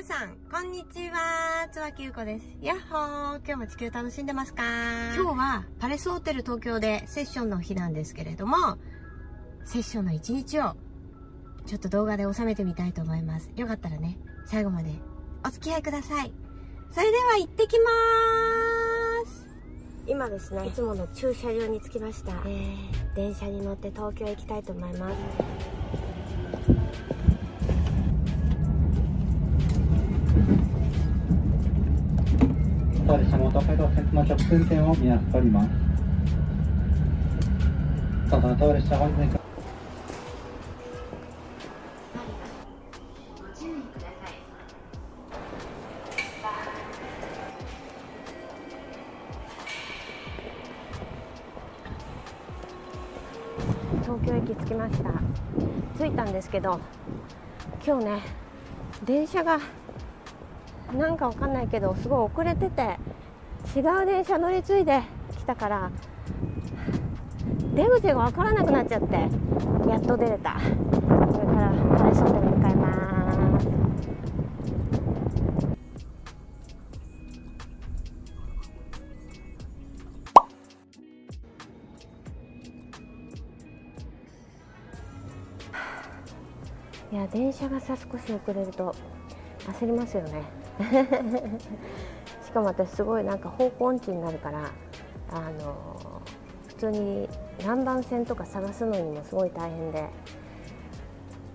皆さん、こんにちは。つわきゆこです。やっほー。今日も地球楽しんでますか？今日はパレスホテル東京でセッションの日なんですけれども、セッションの一日をちょっと動画で収めてみたいと思います。よかったらね、最後までお付き合いください。それでは行ってきまーす。今ですね、いつもの駐車場に着きました。えー、電車に乗って東京へ行きたいと思います。当列車も東海道線との直通運転を見合っております。どうぞ当列車本日に東京駅着きました着いたんですけど今日ね電車がなんかわかんないけどすごい遅れてて違う電車乗り継いできたから出口が分からなくなっちゃってやっと出れた。これからパレスホテルに向かいますいや電車がさ少し遅れると焦りますよね。しかも私すごいなんか方向音痴になるからあの普通に南蛮線とか探すのにもすごい大変で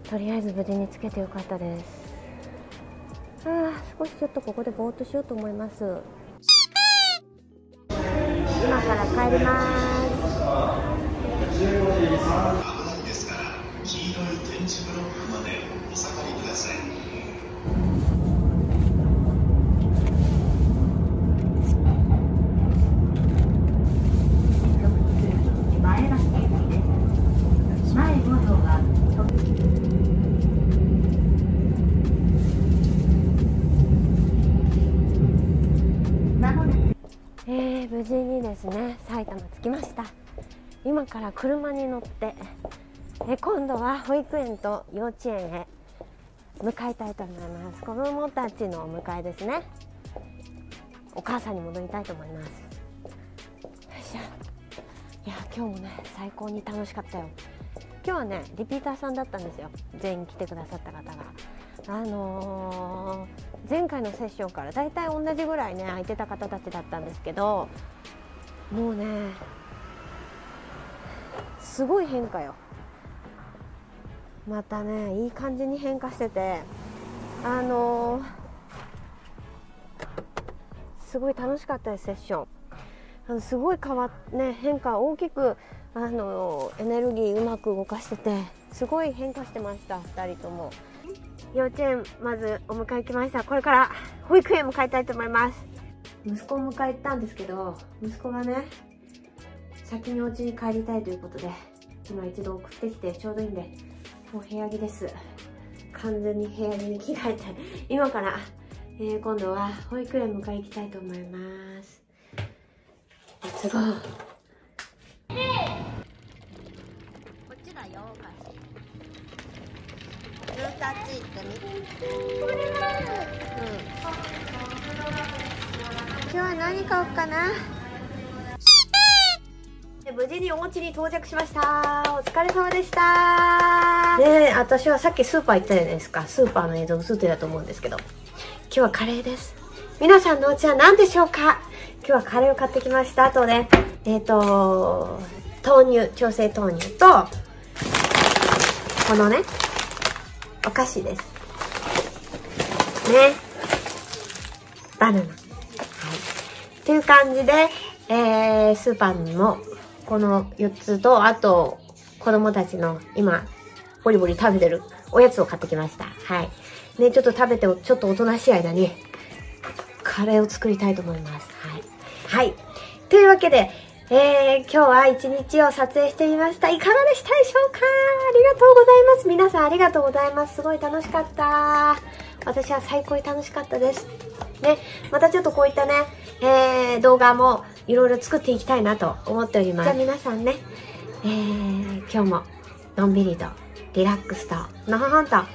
とりあえず無事につけてよかったです。あ少しちょっとここでぼーっとしようと思います。今から帰ります危ないですから黄色い点字ブロックまでお下がりください前橋駅です。前5両はまもなくえー、無事にですね。埼玉着きました。今から車に乗ってえ今度は保育園と幼稚園へ向かいたいと思います。子供たちのお迎えですね。お母さんに戻りたいと思います。よいしょ。いや今日もね最高に楽しかったよ。今日はねリピーターさんだったんですよ。全員来てくださった方が。あのー前回のセッションからだいたい同じぐらいね空いてた方たちだったんですけどもうねすごい変化よ。またねいい感じに変化しててあのーすごい楽しかったですセッション。あのすごい変わね変化大きくあのエネルギーうまく動かしててすごい変化してました2人とも。幼稚園まずお迎え来ました。これから保育園向かいたいと思います。息子を迎え行ったんですけど息子がね先にお家に帰りたいということで今一度送ってきてちょうどいいんでもう部屋着です。完全に部屋着に着替えて今から、えー今度は保育園迎え行きたいと思います。レッツゴーこっちだよお菓子。グータッチって。みうん。日は何買おうかな？で無事にお家に到着しました。お疲れ様でした。ねえ私はさっきスーパー行ったじゃないですか。スーパーの映像映ってたと思うんですけど。今日はカレーです。皆さんのお家は何でしょうか？今日はカレーを買ってきました。あとねえっ、と豆乳調整豆乳とこのねお菓子です。ね。バナナ。はいっていう感じで、えー、スーパーにもこの4つとあと子供たちの今ボリボリ食べてるおやつを買ってきましたはいねちょっと食べてちょっとおとなしい間にカレーを作りたいと思いますはいはいというわけでえー、今日は一日を撮影してみました。いかがでしたでしょうか？ありがとうございます。皆さんありがとうございます。すごい楽しかった。私は最高に楽しかったです。ね、またちょっとこういったね、えー、動画もいろいろ作っていきたいなと思っております。じゃあ皆さんね、えー、今日ものんびりとリラックスと、のほほんと、ぽよよ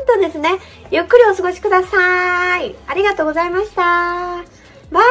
ーんとですね、ゆっくりお過ごしください。ありがとうございました。バイ